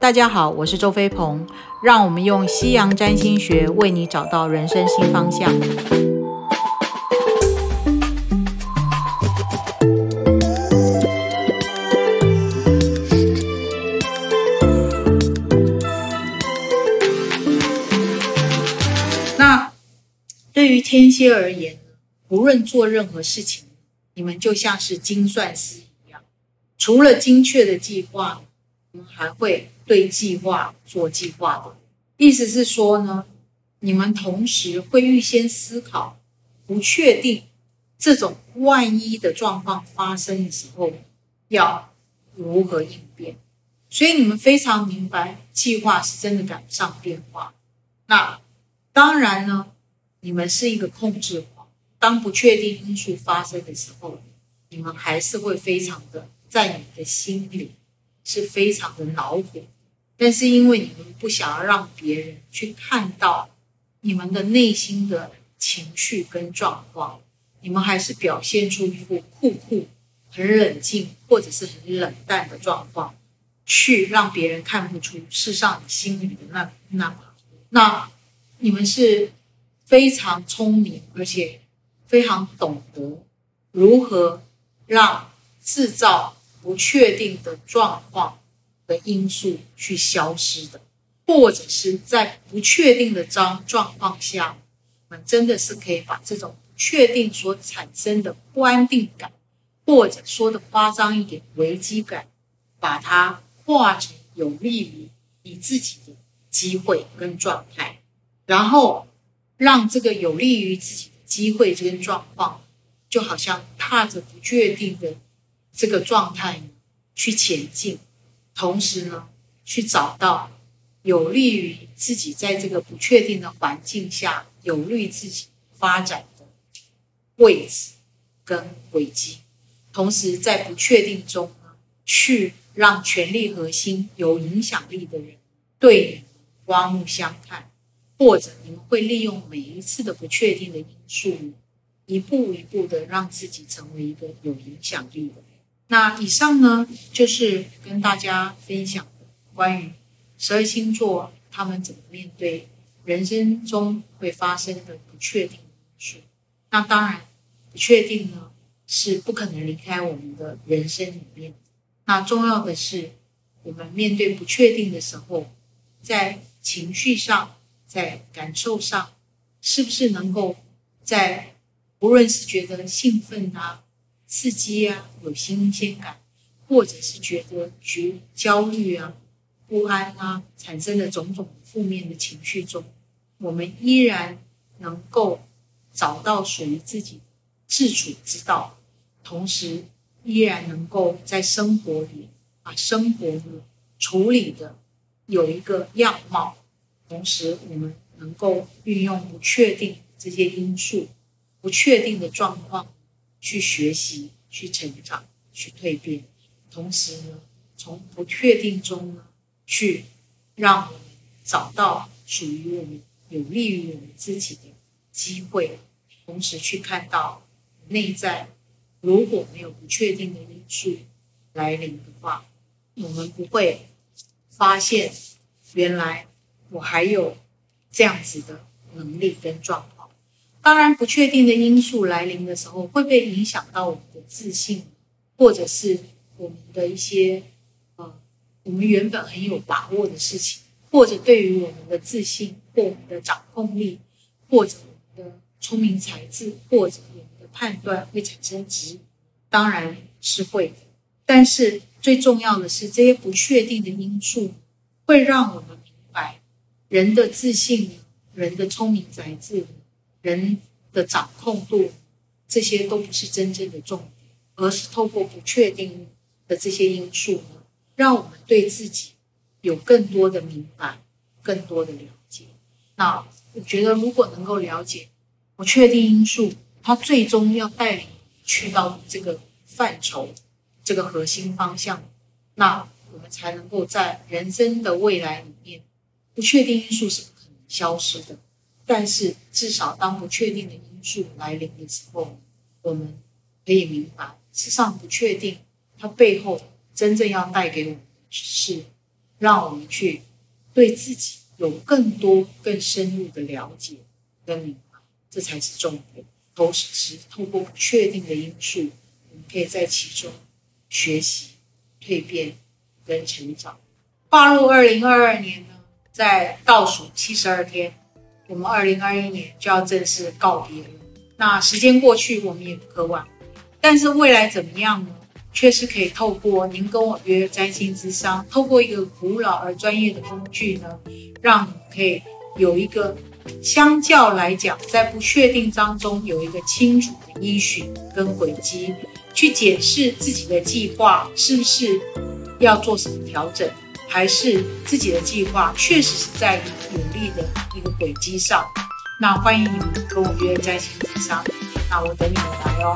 大家好，我是周飞鹏，让我们用西洋占星学为你找到人生新方向。那对于天蝎而言，无论做任何事情，你们就像是精算师一样，除了精确的计划，我们还会对计划做计划的。意思是说呢，你们同时会预先思考，不确定这种万一的状况发生的时候要如何应变，所以你们非常明白计划是真的赶不上变化。那当然呢，你们是一个控制狂，当不确定因素发生的时候，你们还是会非常的在你的心里是非常的恼火。但是因为你们不想要让别人去看到你们的内心的情绪跟状况，你们还是表现出一副酷酷、很冷静或者是很冷淡的状况，去让别人看不出事实上你心里的那那那你们是非常聪明，而且非常懂得如何让制造不确定的状况。的因素去消失的，或者是在不确定的状状况下，我们真的是可以把这种不确定所产生的不安定感，或者说的夸张一点危机感，把它化成有利于你自己的机会跟状态，然后让这个有利于自己的机会跟状况，就好像踏着不确定的这个状态去前进。同时呢，去找到有利于自己在这个不确定的环境下有利于自己发展的位置跟轨迹，同时在不确定中呢，去让权力核心有影响力的人对你刮目相看，或者你们会利用每一次的不确定的因素，一步一步的让自己成为一个有影响力的。那以上呢，就是跟大家分享的关于十二星座他们怎么面对人生中会发生的不确定因素。那当然，不确定呢是不可能离开我们的人生里面。那重要的是，我们面对不确定的时候，在情绪上、在感受上，是不是能够在无论是觉得兴奋啊。刺激啊，有新鲜感，或者是觉得觉焦虑啊、不安啊，产生的种种负面的情绪中，我们依然能够找到属于自己自处之道，同时依然能够在生活里把生活呢处理的有一个样貌，同时我们能够运用不确定这些因素、不确定的状况。去学习，去成长，去蜕变，同时呢，从不确定中呢，去让我们找到属于我们、有利于我们自己的机会，同时去看到内在如果没有不确定的因素来临的话，我们不会发现原来我还有这样子的能力跟状况。当然，不确定的因素来临的时候，会不会影响到我们的自信，或者是我们的一些呃，我们原本很有把握的事情，或者对于我们的自信或我们的掌控力，或者我们的聪明才智，或者我们的判断会产生质疑？当然是会的。但是最重要的是，这些不确定的因素会让我们明白，人的自信，人的聪明才智。人的掌控度，这些都不是真正的重点，而是透过不确定的这些因素，让我们对自己有更多的明白，更多的了解。那我觉得，如果能够了解不确定因素，它最终要带领去到这个范畴、这个核心方向，那我们才能够在人生的未来里面，不确定因素是不可能消失的。但是，至少当不确定的因素来临的时候，我们可以明白，世上不确定，它背后真正要带给我们的是让我们去对自己有更多、更深入的了解跟明白，这才是重点。同时，透过不确定的因素，我们可以在其中学习、蜕变跟成长。跨入二零二二年呢，在倒数七十二天，我们二零二一年就要正式告别了。那时间过去，我们也不可挽回，但是未来怎么样呢？却是可以透过您跟我约占星之商，透过一个古老而专业的工具呢，让你可以有一个相较来讲，在不确定当中有一个清楚的依循跟轨迹，去检视自己的计划是不是要做什么调整，还是自己的计划确实是在有利的一个轨迹上。那欢迎你们跟我约在星之商，那我等你们来哦。